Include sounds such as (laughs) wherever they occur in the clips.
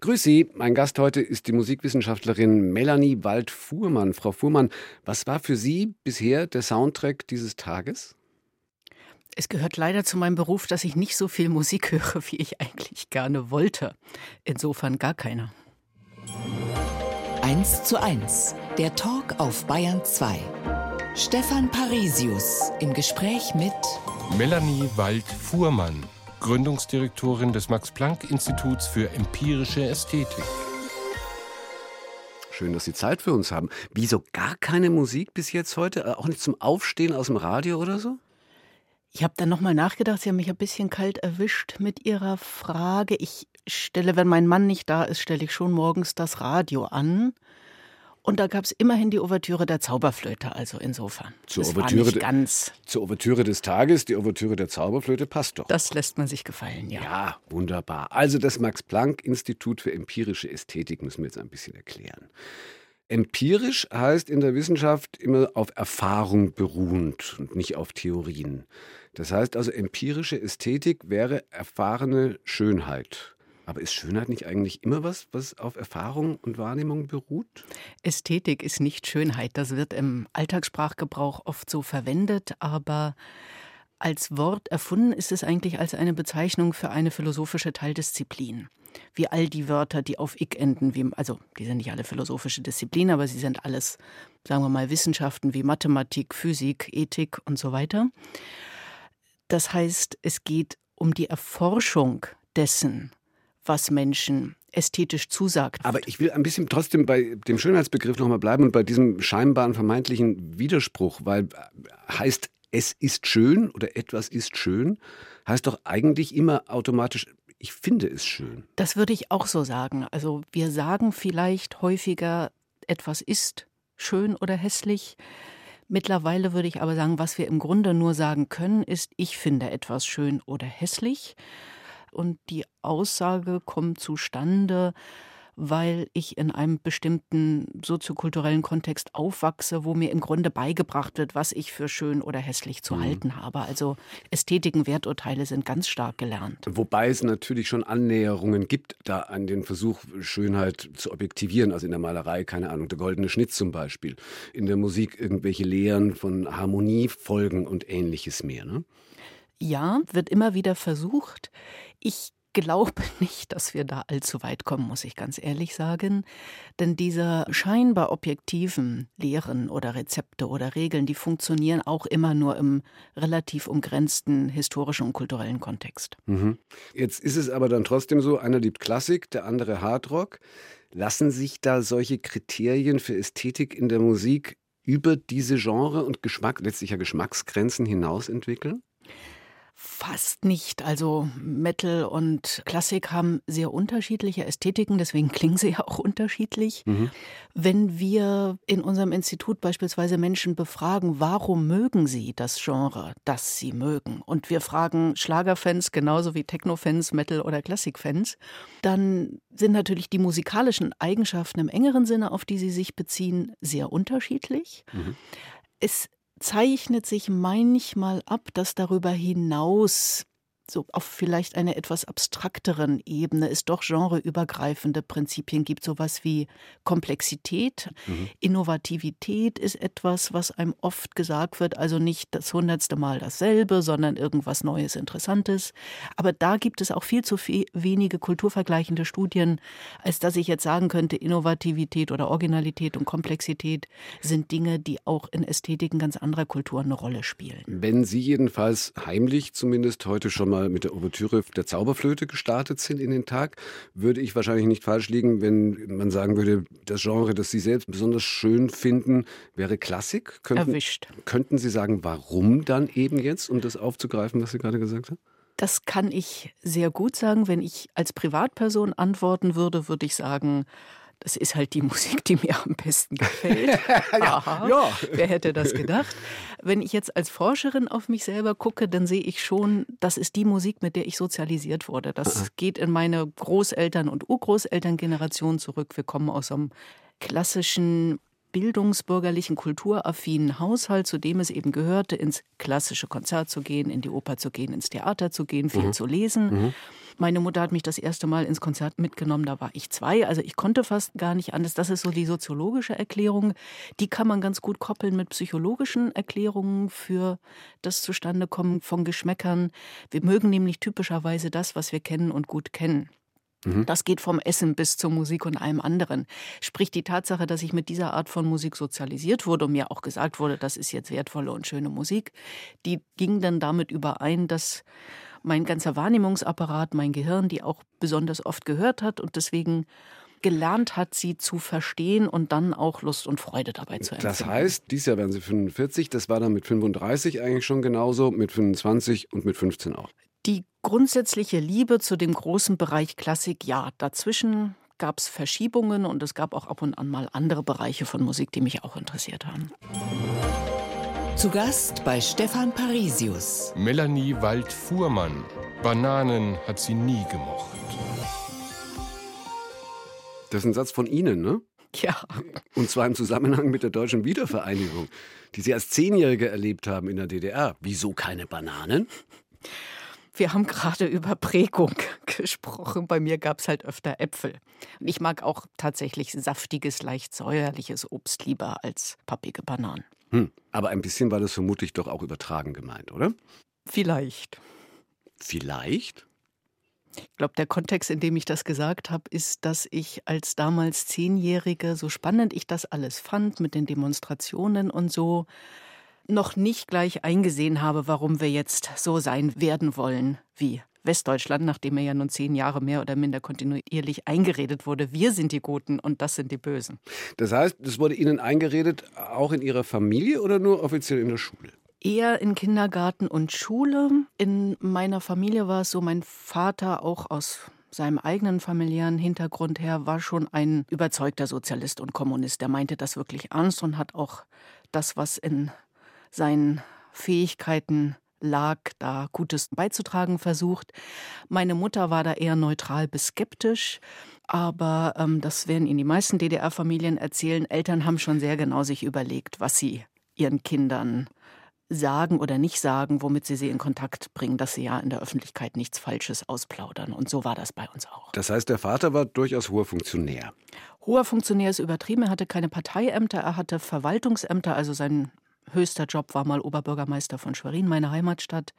Grüß Sie, mein Gast heute ist die Musikwissenschaftlerin Melanie Wald-Fuhrmann. Frau Fuhrmann, was war für Sie bisher der Soundtrack dieses Tages? Es gehört leider zu meinem Beruf, dass ich nicht so viel Musik höre, wie ich eigentlich gerne wollte. Insofern gar keiner. 1 zu 1, der Talk auf Bayern 2. Stefan Parisius im Gespräch mit Melanie Wald-Fuhrmann, Gründungsdirektorin des Max-Planck-Instituts für empirische Ästhetik. Schön, dass Sie Zeit für uns haben. Wieso gar keine Musik bis jetzt heute? Äh, auch nicht zum Aufstehen aus dem Radio oder so? Ich habe dann nochmal nachgedacht, Sie haben mich ein bisschen kalt erwischt mit Ihrer Frage. Ich stelle, wenn mein Mann nicht da ist, stelle ich schon morgens das Radio an. Und da gab es immerhin die Ouvertüre der Zauberflöte, also insofern. Zur das Ouvertüre, ganz. Zur Ouvertüre des Tages, die Ouvertüre der Zauberflöte passt doch. Das lässt man sich gefallen, ja. Ja, wunderbar. Also das Max-Planck-Institut für empirische Ästhetik müssen wir jetzt ein bisschen erklären. Empirisch heißt in der Wissenschaft immer auf Erfahrung beruhend und nicht auf Theorien. Das heißt also, empirische Ästhetik wäre erfahrene Schönheit. Aber ist Schönheit nicht eigentlich immer was, was auf Erfahrung und Wahrnehmung beruht? Ästhetik ist nicht Schönheit. Das wird im Alltagssprachgebrauch oft so verwendet, aber als Wort erfunden ist es eigentlich als eine Bezeichnung für eine philosophische Teildisziplin. Wie all die Wörter, die auf ik enden, wie, also die sind nicht alle philosophische Disziplinen, aber sie sind alles, sagen wir mal, Wissenschaften wie Mathematik, Physik, Ethik und so weiter. Das heißt, es geht um die Erforschung dessen, was Menschen ästhetisch zusagt. Aber ich will ein bisschen trotzdem bei dem Schönheitsbegriff nochmal bleiben und bei diesem scheinbaren vermeintlichen Widerspruch, weil äh, heißt es ist schön oder etwas ist schön, heißt doch eigentlich immer automatisch, ich finde es schön. Das würde ich auch so sagen. Also wir sagen vielleicht häufiger, etwas ist schön oder hässlich. Mittlerweile würde ich aber sagen, was wir im Grunde nur sagen können, ist, ich finde etwas schön oder hässlich und die Aussage kommt zustande, weil ich in einem bestimmten soziokulturellen Kontext aufwachse, wo mir im Grunde beigebracht wird, was ich für schön oder hässlich zu mhm. halten habe. Also Ästhetiken, Werturteile sind ganz stark gelernt. Wobei es natürlich schon Annäherungen gibt, da an den Versuch, Schönheit zu objektivieren. Also in der Malerei, keine Ahnung, der goldene Schnitt zum Beispiel. In der Musik irgendwelche Lehren von Harmoniefolgen und ähnliches mehr. Ne? Ja, wird immer wieder versucht. Ich glaube (laughs) nicht, dass wir da allzu weit kommen, muss ich ganz ehrlich sagen. Denn diese scheinbar objektiven Lehren oder Rezepte oder Regeln, die funktionieren auch immer nur im relativ umgrenzten historischen und kulturellen Kontext. Mhm. Jetzt ist es aber dann trotzdem so, einer liebt Klassik, der andere Hardrock. Lassen sich da solche Kriterien für Ästhetik in der Musik über diese Genre und Geschmack, letztlich ja Geschmacksgrenzen hinaus entwickeln? Fast nicht. Also Metal und Klassik haben sehr unterschiedliche Ästhetiken, deswegen klingen sie (laughs) ja auch unterschiedlich. Mhm. Wenn wir in unserem Institut beispielsweise Menschen befragen, warum mögen sie das Genre, das sie mögen, und wir fragen Schlagerfans genauso wie Technofans, Metal- oder Klassikfans, dann sind natürlich die musikalischen Eigenschaften im engeren Sinne, auf die sie sich beziehen, sehr unterschiedlich. Mhm. Es zeichnet sich manchmal ab, dass darüber hinaus so auf vielleicht einer etwas abstrakteren Ebene es doch genreübergreifende Prinzipien gibt, sowas wie Komplexität, mhm. Innovativität ist etwas, was einem oft gesagt wird, also nicht das hundertste Mal dasselbe, sondern irgendwas Neues, Interessantes. Aber da gibt es auch viel zu viel, wenige kulturvergleichende Studien, als dass ich jetzt sagen könnte, Innovativität oder Originalität und Komplexität sind Dinge, die auch in Ästhetiken ganz anderer Kulturen eine Rolle spielen. Wenn Sie jedenfalls heimlich zumindest heute schon mal mal mit der Ouvertüre der Zauberflöte gestartet sind in den Tag, würde ich wahrscheinlich nicht falsch liegen, wenn man sagen würde, das Genre, das Sie selbst besonders schön finden, wäre Klassik. Könnten, Erwischt. Könnten Sie sagen, warum dann eben jetzt, um das aufzugreifen, was Sie gerade gesagt haben? Das kann ich sehr gut sagen. Wenn ich als Privatperson antworten würde, würde ich sagen, das ist halt die (laughs) Musik, die mir am besten gefällt. (laughs) Aha, ja. Wer hätte das gedacht? Wenn ich jetzt als Forscherin auf mich selber gucke, dann sehe ich schon, das ist die Musik, mit der ich sozialisiert wurde. Das Aha. geht in meine Großeltern- und Urgroßelterngeneration zurück. Wir kommen aus einem klassischen bildungsbürgerlichen, kulturaffinen Haushalt, zu dem es eben gehörte, ins klassische Konzert zu gehen, in die Oper zu gehen, ins Theater zu gehen, viel mhm. zu lesen. Mhm. Meine Mutter hat mich das erste Mal ins Konzert mitgenommen, da war ich zwei. Also ich konnte fast gar nicht anders. Das ist so die soziologische Erklärung. Die kann man ganz gut koppeln mit psychologischen Erklärungen für das Zustandekommen von Geschmäckern. Wir mögen nämlich typischerweise das, was wir kennen und gut kennen. Mhm. Das geht vom Essen bis zur Musik und allem anderen. Sprich, die Tatsache, dass ich mit dieser Art von Musik sozialisiert wurde und mir auch gesagt wurde, das ist jetzt wertvolle und schöne Musik, die ging dann damit überein, dass mein ganzer Wahrnehmungsapparat, mein Gehirn, die auch besonders oft gehört hat und deswegen gelernt hat, sie zu verstehen und dann auch Lust und Freude dabei zu empfinden. Das heißt, dieses Jahr werden Sie 45, das war dann mit 35 eigentlich schon genauso, mit 25 und mit 15 auch. Grundsätzliche Liebe zu dem großen Bereich Klassik, ja. Dazwischen gab es Verschiebungen und es gab auch ab und an mal andere Bereiche von Musik, die mich auch interessiert haben. Zu Gast bei Stefan Parisius. Melanie Wald-Fuhrmann. Bananen hat sie nie gemocht. Das ist ein Satz von Ihnen, ne? Ja. Und zwar im Zusammenhang mit der deutschen Wiedervereinigung, die Sie als Zehnjährige erlebt haben in der DDR. Wieso keine Bananen? Wir haben gerade über Prägung (laughs) gesprochen. Bei mir gab es halt öfter Äpfel. Und ich mag auch tatsächlich saftiges, leicht säuerliches Obst lieber als pappige Bananen. Hm, aber ein bisschen war das vermutlich doch auch übertragen gemeint, oder? Vielleicht. Vielleicht? Ich glaube, der Kontext, in dem ich das gesagt habe, ist, dass ich als damals Zehnjährige, so spannend ich das alles fand mit den Demonstrationen und so, noch nicht gleich eingesehen habe, warum wir jetzt so sein werden wollen wie Westdeutschland, nachdem er ja nun zehn Jahre mehr oder minder kontinuierlich eingeredet wurde, wir sind die Guten und das sind die Bösen. Das heißt, das wurde Ihnen eingeredet, auch in Ihrer Familie oder nur offiziell in der Schule? Eher in Kindergarten und Schule. In meiner Familie war es so, mein Vater auch aus seinem eigenen familiären Hintergrund her war schon ein überzeugter Sozialist und Kommunist. Der meinte das wirklich ernst und hat auch das, was in seinen Fähigkeiten lag, da Gutes beizutragen versucht. Meine Mutter war da eher neutral bis skeptisch. Aber ähm, das werden Ihnen die meisten DDR-Familien erzählen. Eltern haben schon sehr genau sich überlegt, was sie ihren Kindern sagen oder nicht sagen, womit sie sie in Kontakt bringen, dass sie ja in der Öffentlichkeit nichts Falsches ausplaudern. Und so war das bei uns auch. Das heißt, der Vater war durchaus hoher Funktionär. Hoher Funktionär ist übertrieben. Er hatte keine Parteiämter, er hatte Verwaltungsämter, also sein höchster Job war mal Oberbürgermeister von Schwerin, meine Heimatstadt.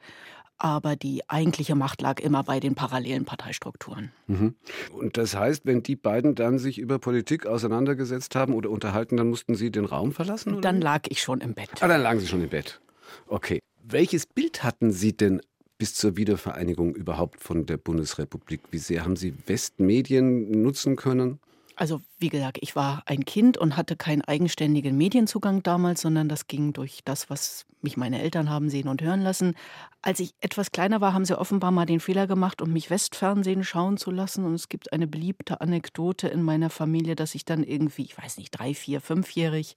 Aber die eigentliche Macht lag immer bei den parallelen Parteistrukturen. Mhm. Und das heißt, wenn die beiden dann sich über Politik auseinandergesetzt haben oder unterhalten, dann mussten Sie den Raum verlassen? Oder? Dann lag ich schon im Bett. Ah, dann lagen Sie schon im Bett. Okay. Welches Bild hatten Sie denn bis zur Wiedervereinigung überhaupt von der Bundesrepublik? Wie sehr haben Sie Westmedien nutzen können? Also wie gesagt, ich war ein Kind und hatte keinen eigenständigen Medienzugang damals, sondern das ging durch das, was mich meine Eltern haben sehen und hören lassen. Als ich etwas kleiner war, haben sie offenbar mal den Fehler gemacht, um mich Westfernsehen schauen zu lassen. Und es gibt eine beliebte Anekdote in meiner Familie, dass ich dann irgendwie, ich weiß nicht, drei, vier, fünfjährig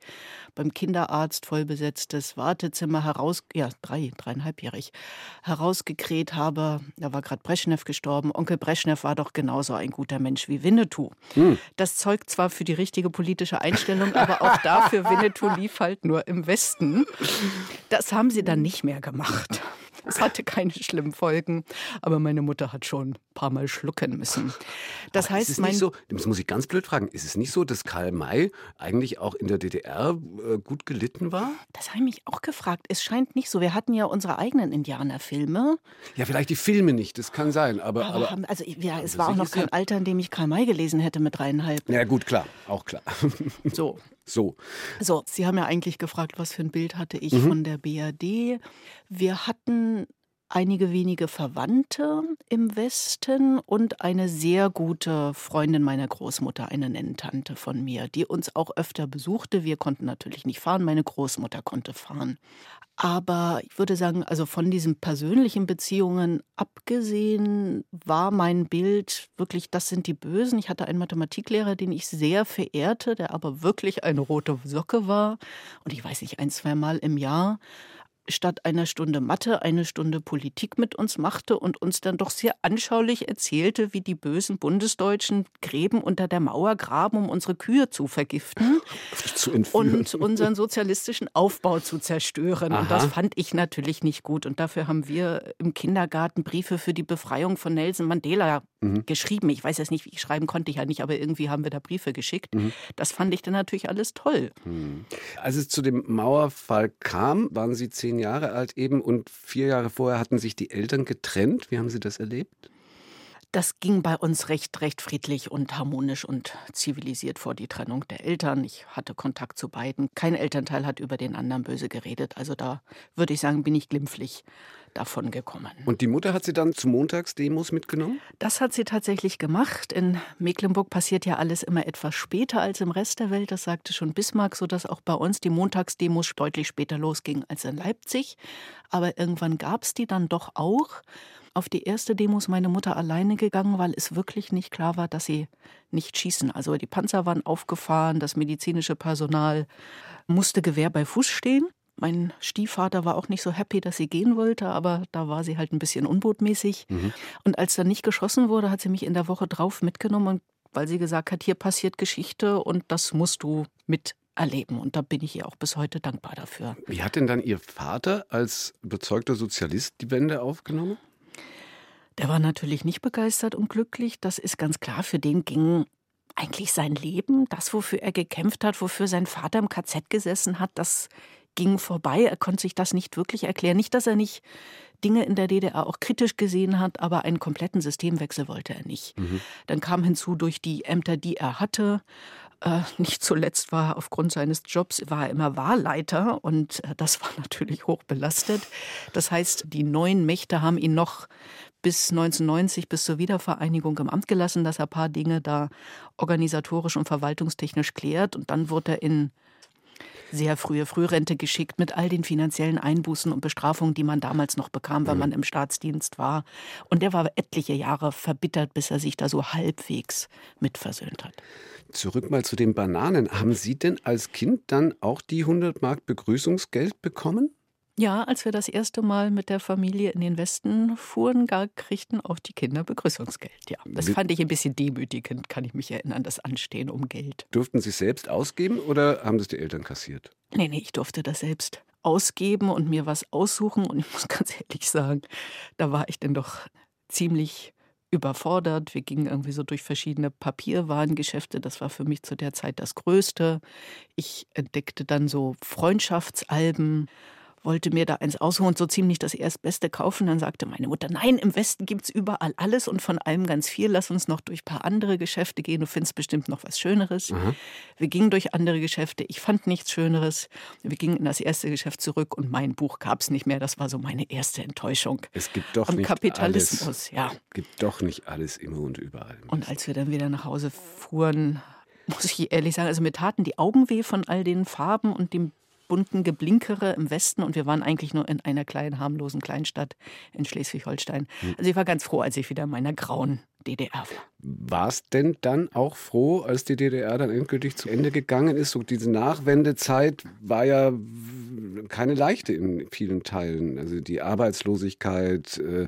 beim Kinderarzt vollbesetztes Wartezimmer heraus, ja, drei, dreieinhalbjährig, herausgekräht habe. Da war gerade Brezhnev gestorben. Onkel Brezhnev war doch genauso ein guter Mensch wie Winnetou. Hm. Das zeugt zwar für die richtige politische Einstellung, aber auch dafür, Winnetou lief halt nur im Westen. Das haben sie dann nicht mehr gemacht. Es hatte keine schlimmen Folgen, aber meine Mutter hat schon ein paar Mal schlucken müssen. Das aber heißt, ist es nicht so, das muss ich ganz blöd fragen, ist es nicht so, dass Karl May eigentlich auch in der DDR äh, gut gelitten war? Das habe ich mich auch gefragt. Es scheint nicht so. Wir hatten ja unsere eigenen Indianerfilme. Ja, vielleicht die Filme nicht, das kann sein. Aber, aber, aber also ja, es war auch noch kein Alter, in dem ich Karl May gelesen hätte mit dreieinhalb. Ja, gut, klar, auch klar. So. (laughs) So. So, Sie haben ja eigentlich gefragt, was für ein Bild hatte ich mhm. von der BRD. Wir hatten einige wenige Verwandte im Westen und eine sehr gute Freundin meiner Großmutter, eine Nenntante von mir, die uns auch öfter besuchte. Wir konnten natürlich nicht fahren, meine Großmutter konnte fahren. Aber ich würde sagen, also von diesen persönlichen Beziehungen abgesehen, war mein Bild wirklich, das sind die Bösen. Ich hatte einen Mathematiklehrer, den ich sehr verehrte, der aber wirklich eine rote Socke war. Und ich weiß nicht, ein, zwei Mal im Jahr statt einer Stunde Mathe eine Stunde Politik mit uns machte und uns dann doch sehr anschaulich erzählte, wie die bösen Bundesdeutschen Gräben unter der Mauer graben, um unsere Kühe zu vergiften (laughs) zu und unseren sozialistischen Aufbau zu zerstören. Aha. Und das fand ich natürlich nicht gut. Und dafür haben wir im Kindergarten Briefe für die Befreiung von Nelson Mandela mhm. geschrieben. Ich weiß jetzt nicht, wie ich schreiben konnte ich ja nicht, aber irgendwie haben wir da Briefe geschickt. Mhm. Das fand ich dann natürlich alles toll. Mhm. Als es zu dem Mauerfall kam, waren Sie zehn Jahre alt eben und vier Jahre vorher hatten sich die Eltern getrennt. Wie haben Sie das erlebt? Das ging bei uns recht, recht friedlich und harmonisch und zivilisiert vor die Trennung der Eltern. Ich hatte Kontakt zu beiden. Kein Elternteil hat über den anderen böse geredet. Also da würde ich sagen, bin ich glimpflich davon gekommen. Und die Mutter hat sie dann zu Montagsdemos mitgenommen? Das hat sie tatsächlich gemacht. In Mecklenburg passiert ja alles immer etwas später als im Rest der Welt. Das sagte schon Bismarck, sodass auch bei uns die Montagsdemos deutlich später losgingen als in Leipzig. Aber irgendwann gab es die dann doch auch. Auf die erste Demo ist meine Mutter alleine gegangen, weil es wirklich nicht klar war, dass sie nicht schießen. Also die Panzer waren aufgefahren, das medizinische Personal musste Gewehr bei Fuß stehen. Mein Stiefvater war auch nicht so happy, dass sie gehen wollte, aber da war sie halt ein bisschen unbotmäßig. Mhm. Und als dann nicht geschossen wurde, hat sie mich in der Woche drauf mitgenommen, weil sie gesagt hat, hier passiert Geschichte und das musst du mit erleben. Und da bin ich ihr auch bis heute dankbar dafür. Wie hat denn dann Ihr Vater als bezeugter Sozialist die Wende aufgenommen? Der war natürlich nicht begeistert und glücklich, das ist ganz klar. Für den ging eigentlich sein Leben, das, wofür er gekämpft hat, wofür sein Vater im KZ gesessen hat, das ging vorbei. Er konnte sich das nicht wirklich erklären. Nicht, dass er nicht Dinge in der DDR auch kritisch gesehen hat, aber einen kompletten Systemwechsel wollte er nicht. Mhm. Dann kam hinzu durch die Ämter, die er hatte. Äh, nicht zuletzt war er aufgrund seines Jobs war er immer Wahlleiter und äh, das war (laughs) natürlich hoch belastet. Das heißt, die neuen Mächte haben ihn noch bis 1990, bis zur Wiedervereinigung im Amt gelassen, dass er ein paar Dinge da organisatorisch und verwaltungstechnisch klärt. Und dann wurde er in sehr frühe Frührente geschickt mit all den finanziellen Einbußen und Bestrafungen, die man damals noch bekam, wenn mhm. man im Staatsdienst war. Und der war etliche Jahre verbittert, bis er sich da so halbwegs mit versöhnt hat. Zurück mal zu den Bananen. Haben Sie denn als Kind dann auch die 100 Mark Begrüßungsgeld bekommen? Ja, als wir das erste Mal mit der Familie in den Westen fuhren, kriegten auch die Kinder Begrüßungsgeld. Ja, das fand ich ein bisschen demütigend, kann ich mich erinnern, das Anstehen um Geld. Durften Sie selbst ausgeben oder haben das die Eltern kassiert? Nee, nee, ich durfte das selbst ausgeben und mir was aussuchen. Und ich muss (laughs) ganz ehrlich sagen, da war ich denn doch ziemlich überfordert. Wir gingen irgendwie so durch verschiedene Papierwarengeschäfte. Das war für mich zu der Zeit das Größte. Ich entdeckte dann so Freundschaftsalben wollte mir da eins ausholen, so ziemlich das Erstbeste kaufen. Dann sagte meine Mutter, nein, im Westen gibt es überall alles und von allem ganz viel. Lass uns noch durch ein paar andere Geschäfte gehen. Du findest bestimmt noch was Schöneres. Mhm. Wir gingen durch andere Geschäfte. Ich fand nichts Schöneres. Wir gingen in das erste Geschäft zurück und mein Buch gab es nicht mehr. Das war so meine erste Enttäuschung. Es gibt doch am nicht Kapitalismus. Alles, ja. gibt doch nicht alles immer und überall. Und als wir dann wieder nach Hause fuhren, muss ich ehrlich sagen, also mir taten die Augen weh von all den Farben und dem bunten Geblinkere im Westen und wir waren eigentlich nur in einer kleinen, harmlosen Kleinstadt in Schleswig-Holstein. Hm. Also ich war ganz froh, als ich wieder in meiner grauen DDR war. War es denn dann auch froh, als die DDR dann endgültig zu Ende gegangen ist? So diese Nachwendezeit war ja keine leichte in vielen Teilen. Also die Arbeitslosigkeit, äh,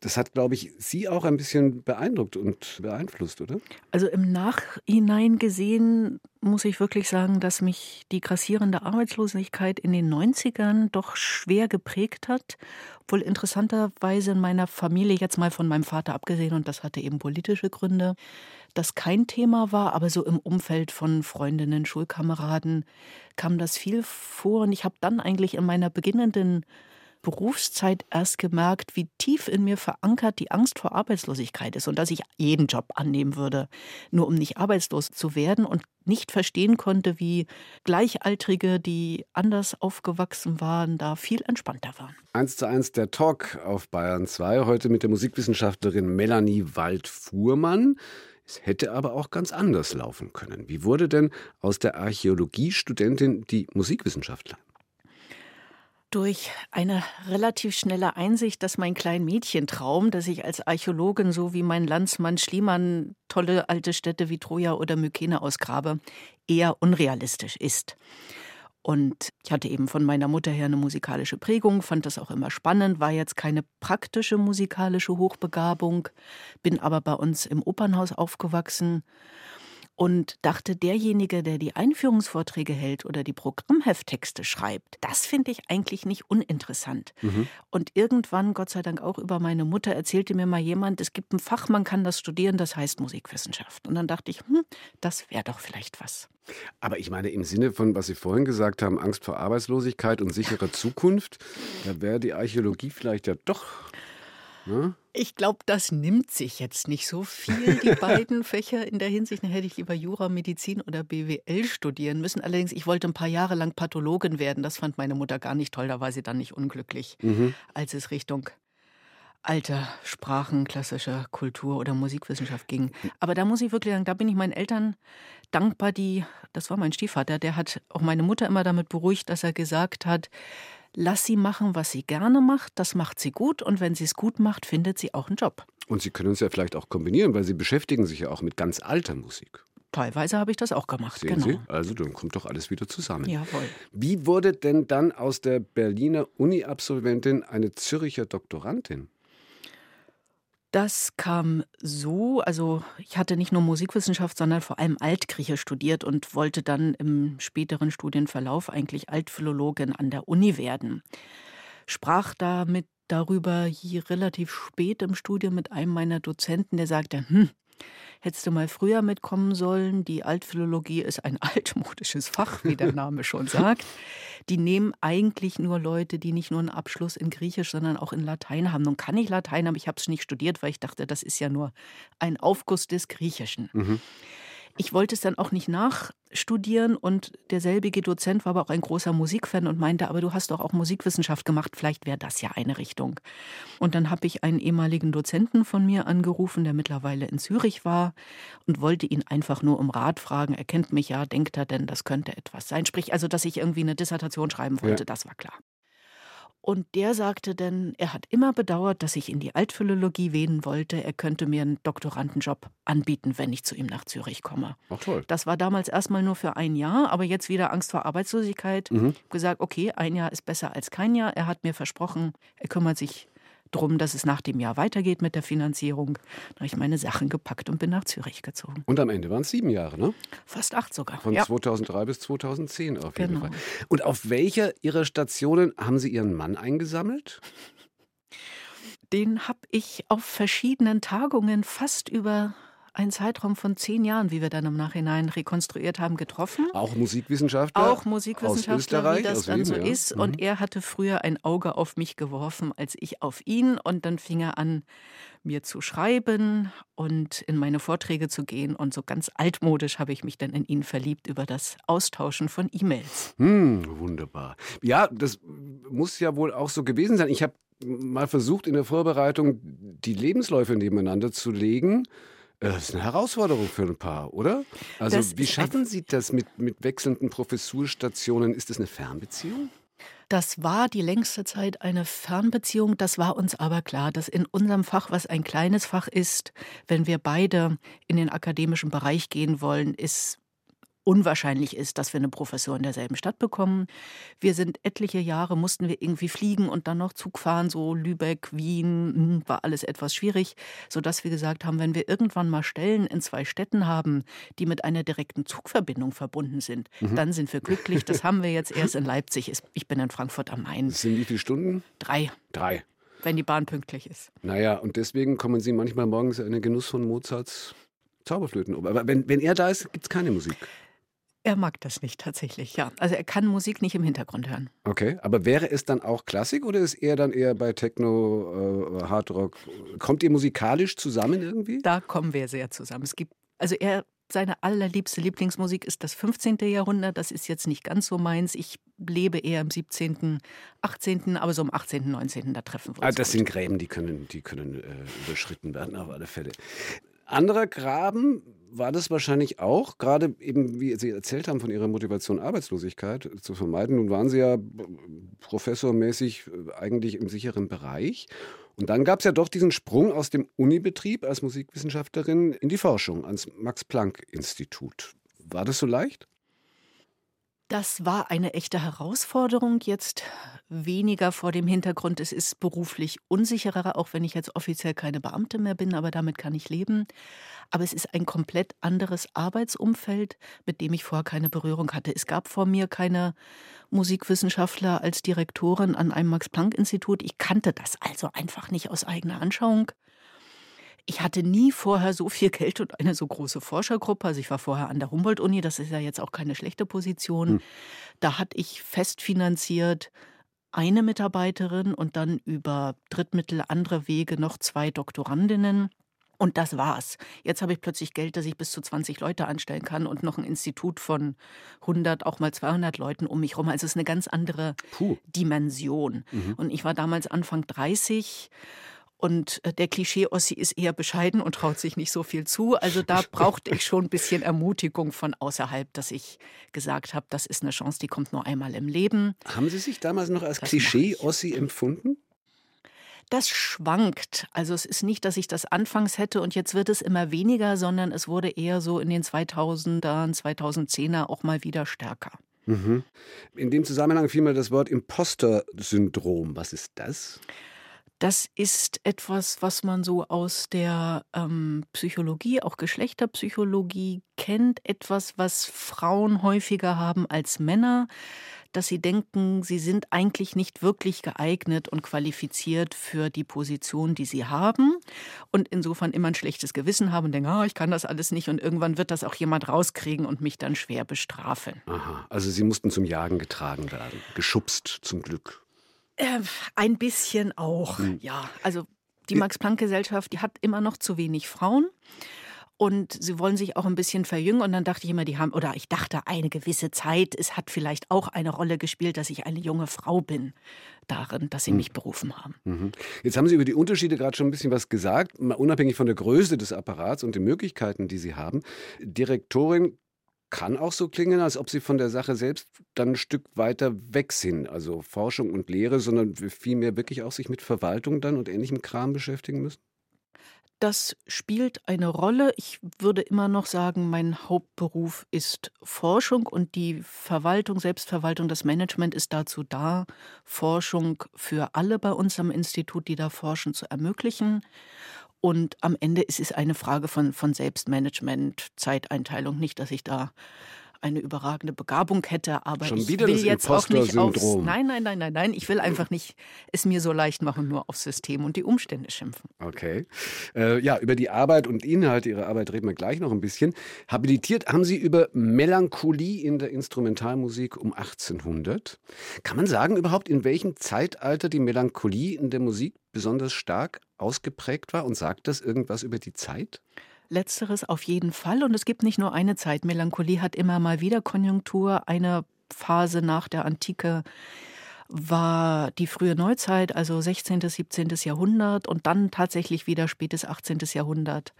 das hat, glaube ich, Sie auch ein bisschen beeindruckt und beeinflusst, oder? Also im Nachhinein gesehen muss ich wirklich sagen, dass mich die grassierende Arbeitslosigkeit in den 90ern doch schwer geprägt hat. Wohl interessanterweise in meiner Familie, jetzt mal von meinem Vater abgesehen, und das hatte eben politische Gründe, das kein Thema war, aber so im Umfeld von Freundinnen, Schulkameraden kam das viel vor. Und ich habe dann eigentlich in meiner beginnenden Berufszeit erst gemerkt, wie tief in mir verankert die Angst vor Arbeitslosigkeit ist und dass ich jeden Job annehmen würde, nur um nicht arbeitslos zu werden und nicht verstehen konnte, wie Gleichaltrige, die anders aufgewachsen waren, da viel entspannter waren. Eins zu eins der Talk auf Bayern 2, heute mit der Musikwissenschaftlerin Melanie Wald-Fuhrmann. Es hätte aber auch ganz anders laufen können. Wie wurde denn aus der Archäologiestudentin die Musikwissenschaftlerin? Durch eine relativ schnelle Einsicht, dass mein kleiner Mädchentraum, dass ich als Archäologin so wie mein Landsmann Schliemann tolle alte Städte wie Troja oder Mykene ausgrabe, eher unrealistisch ist. Und ich hatte eben von meiner Mutter her eine musikalische Prägung, fand das auch immer spannend, war jetzt keine praktische musikalische Hochbegabung, bin aber bei uns im Opernhaus aufgewachsen und dachte, derjenige, der die Einführungsvorträge hält oder die Programmhefttexte schreibt, das finde ich eigentlich nicht uninteressant. Mhm. Und irgendwann, Gott sei Dank auch über meine Mutter, erzählte mir mal jemand, es gibt ein Fach, man kann das studieren, das heißt Musikwissenschaft. Und dann dachte ich, hm, das wäre doch vielleicht was. Aber ich meine, im Sinne von, was Sie vorhin gesagt haben, Angst vor Arbeitslosigkeit und sichere (laughs) Zukunft, da wäre die Archäologie vielleicht ja doch hm? Ich glaube, das nimmt sich jetzt nicht so viel, die (laughs) beiden Fächer in der Hinsicht. Dann hätte ich lieber Jura, Medizin oder BWL studieren müssen. Allerdings, ich wollte ein paar Jahre lang Pathologin werden. Das fand meine Mutter gar nicht toll. Da war sie dann nicht unglücklich, mhm. als es Richtung alter Sprachen, klassischer Kultur oder Musikwissenschaft ging. Aber da muss ich wirklich sagen, da bin ich meinen Eltern dankbar, die, das war mein Stiefvater, der hat auch meine Mutter immer damit beruhigt, dass er gesagt hat, lass sie machen, was sie gerne macht, das macht sie gut und wenn sie es gut macht, findet sie auch einen Job. Und Sie können es ja vielleicht auch kombinieren, weil Sie beschäftigen sich ja auch mit ganz alter Musik. Teilweise habe ich das auch gemacht, Sehen genau. Sie? Also dann kommt doch alles wieder zusammen. Jawohl. Wie wurde denn dann aus der Berliner Uni-Absolventin eine Züricher Doktorandin? Das kam so, also ich hatte nicht nur Musikwissenschaft, sondern vor allem Altgrieche studiert und wollte dann im späteren Studienverlauf eigentlich Altphilologin an der Uni werden. Sprach damit darüber hier relativ spät im Studium mit einem meiner Dozenten, der sagte, hm, Hättest du mal früher mitkommen sollen. Die Altphilologie ist ein (laughs) altmodisches Fach, wie der Name schon sagt. Die nehmen eigentlich nur Leute, die nicht nur einen Abschluss in Griechisch, sondern auch in Latein haben. Nun kann ich Latein, aber ich habe es nicht studiert, weil ich dachte, das ist ja nur ein Aufguss des Griechischen. Mhm. Ich wollte es dann auch nicht nachstudieren und derselbige Dozent war aber auch ein großer Musikfan und meinte, aber du hast doch auch Musikwissenschaft gemacht, vielleicht wäre das ja eine Richtung. Und dann habe ich einen ehemaligen Dozenten von mir angerufen, der mittlerweile in Zürich war und wollte ihn einfach nur um Rat fragen. Er kennt mich ja, denkt er denn, das könnte etwas sein? Sprich also, dass ich irgendwie eine Dissertation schreiben wollte, ja. das war klar. Und der sagte dann, er hat immer bedauert, dass ich in die Altphilologie wählen wollte. Er könnte mir einen Doktorandenjob anbieten, wenn ich zu ihm nach Zürich komme. Ach toll. Das war damals erstmal nur für ein Jahr, aber jetzt wieder Angst vor Arbeitslosigkeit. Mhm. gesagt, okay, ein Jahr ist besser als kein Jahr. Er hat mir versprochen, er kümmert sich drum, dass es nach dem Jahr weitergeht mit der Finanzierung. Da habe ich meine Sachen gepackt und bin nach Zürich gezogen. Und am Ende waren es sieben Jahre, ne? Fast acht sogar. Von ja. 2003 bis 2010 auf jeden genau. Fall. Und auf welcher Ihrer Stationen haben Sie Ihren Mann eingesammelt? Den habe ich auf verschiedenen Tagungen fast über einen Zeitraum von zehn Jahren, wie wir dann im Nachhinein rekonstruiert haben, getroffen. Auch Musikwissenschaftler? Auch Musikwissenschaftler, wie das dann so ja. ist. Und mhm. er hatte früher ein Auge auf mich geworfen, als ich auf ihn. Und dann fing er an, mir zu schreiben und in meine Vorträge zu gehen. Und so ganz altmodisch habe ich mich dann in ihn verliebt über das Austauschen von E-Mails. Hm, wunderbar. Ja, das muss ja wohl auch so gewesen sein. Ich habe mal versucht, in der Vorbereitung die Lebensläufe nebeneinander zu legen. Äh, das ist eine Herausforderung für ein Paar, oder? Also das wie schaffen Sie das mit, mit wechselnden Professurstationen? Ist das eine Fernbeziehung? Das war die längste Zeit eine Fernbeziehung. Das war uns aber klar, dass in unserem Fach, was ein kleines Fach ist, wenn wir beide in den akademischen Bereich gehen wollen, ist unwahrscheinlich ist, dass wir eine Professur in derselben Stadt bekommen. Wir sind etliche Jahre, mussten wir irgendwie fliegen und dann noch Zug fahren, so Lübeck, Wien, hm, war alles etwas schwierig, sodass wir gesagt haben, wenn wir irgendwann mal Stellen in zwei Städten haben, die mit einer direkten Zugverbindung verbunden sind, mhm. dann sind wir glücklich. Das haben wir jetzt erst in Leipzig. Ich bin in Frankfurt am Main. Das sind wie viele Stunden? Drei. Drei. Wenn die Bahn pünktlich ist. Naja, und deswegen kommen Sie manchmal morgens in den Genuss von Mozarts Zauberflöten. Aber wenn, wenn er da ist, gibt es keine Musik. Er mag das nicht tatsächlich, ja. Also er kann Musik nicht im Hintergrund hören. Okay, aber wäre es dann auch Klassik oder ist er dann eher bei Techno, äh, Hardrock? Kommt ihr musikalisch zusammen irgendwie? Da kommen wir sehr zusammen. Es gibt, also er, seine allerliebste Lieblingsmusik ist das 15. Jahrhundert. Das ist jetzt nicht ganz so meins. Ich lebe eher im 17., 18., aber so im 18., 19. da treffen wir uns. Ah, das gut. sind Gräben, die können, die können äh, überschritten werden auf alle Fälle. Anderer Graben war das wahrscheinlich auch, gerade eben, wie Sie erzählt haben, von Ihrer Motivation, Arbeitslosigkeit zu vermeiden. Nun waren Sie ja professormäßig äh, eigentlich im sicheren Bereich. Und dann gab es ja doch diesen Sprung aus dem Unibetrieb als Musikwissenschaftlerin in die Forschung ans Max-Planck-Institut. War das so leicht? Das war eine echte Herausforderung, jetzt weniger vor dem Hintergrund, es ist beruflich unsicherer, auch wenn ich jetzt offiziell keine Beamte mehr bin, aber damit kann ich leben. Aber es ist ein komplett anderes Arbeitsumfeld, mit dem ich vorher keine Berührung hatte. Es gab vor mir keine Musikwissenschaftler als Direktorin an einem Max-Planck-Institut. Ich kannte das also einfach nicht aus eigener Anschauung. Ich hatte nie vorher so viel Geld und eine so große Forschergruppe. Also ich war vorher an der Humboldt-Uni, das ist ja jetzt auch keine schlechte Position. Hm. Da hatte ich fest finanziert eine Mitarbeiterin und dann über Drittmittel, andere Wege noch zwei Doktorandinnen. Und das war's. Jetzt habe ich plötzlich Geld, dass ich bis zu 20 Leute anstellen kann und noch ein Institut von 100, auch mal 200 Leuten um mich herum. Also es ist eine ganz andere Puh. Dimension. Mhm. Und ich war damals Anfang 30 und äh, der Klischee-Ossi ist eher bescheiden und traut sich nicht so viel zu. Also da (laughs) brauchte ich schon ein bisschen Ermutigung von außerhalb, dass ich gesagt habe, das ist eine Chance, die kommt nur einmal im Leben. Haben Sie sich damals noch als Klischee-Ossi empfunden? Das schwankt. Also es ist nicht, dass ich das anfangs hätte und jetzt wird es immer weniger, sondern es wurde eher so in den 2000ern, 2010er auch mal wieder stärker. Mhm. In dem Zusammenhang fiel mir das Wort Imposter-Syndrom. Was ist das? Das ist etwas, was man so aus der ähm, Psychologie, auch Geschlechterpsychologie kennt. Etwas, was Frauen häufiger haben als Männer, dass sie denken, sie sind eigentlich nicht wirklich geeignet und qualifiziert für die Position, die sie haben. Und insofern immer ein schlechtes Gewissen haben und denken, ah, ich kann das alles nicht. Und irgendwann wird das auch jemand rauskriegen und mich dann schwer bestrafen. Aha, also sie mussten zum Jagen getragen werden, geschubst zum Glück. Äh, ein bisschen auch, mhm. ja. Also die Max-Planck-Gesellschaft, die hat immer noch zu wenig Frauen. Und sie wollen sich auch ein bisschen verjüngen. Und dann dachte ich immer, die haben, oder ich dachte eine gewisse Zeit, es hat vielleicht auch eine Rolle gespielt, dass ich eine junge Frau bin, darin, dass sie mhm. mich berufen haben. Mhm. Jetzt haben Sie über die Unterschiede gerade schon ein bisschen was gesagt, unabhängig von der Größe des Apparats und den Möglichkeiten, die Sie haben. Direktorin kann auch so klingen, als ob sie von der Sache selbst dann ein Stück weiter weg sind. Also Forschung und Lehre, sondern vielmehr wirklich auch sich mit Verwaltung dann und ähnlichem Kram beschäftigen müssen? Das spielt eine Rolle. Ich würde immer noch sagen, mein Hauptberuf ist Forschung und die Verwaltung, Selbstverwaltung, das Management ist dazu da, Forschung für alle bei uns am Institut, die da forschen, zu ermöglichen. Und am Ende ist es eine Frage von, von Selbstmanagement, Zeiteinteilung. Nicht, dass ich da eine überragende Begabung hätte, aber Schon ich will jetzt auch nicht aufs, nein, nein, nein, nein, nein, ich will einfach nicht es mir so leicht machen, nur aufs System und die Umstände schimpfen. Okay. Äh, ja, über die Arbeit und Inhalte Ihrer Arbeit reden wir gleich noch ein bisschen. Habilitiert haben Sie über Melancholie in der Instrumentalmusik um 1800. Kann man sagen überhaupt, in welchem Zeitalter die Melancholie in der Musik besonders stark ausgeprägt war und sagt das irgendwas über die Zeit? Letzteres auf jeden Fall. Und es gibt nicht nur eine Zeit. Melancholie hat immer mal wieder Konjunktur. Eine Phase nach der Antike war die frühe Neuzeit, also 16., 17. Jahrhundert und dann tatsächlich wieder spätes 18. Jahrhundert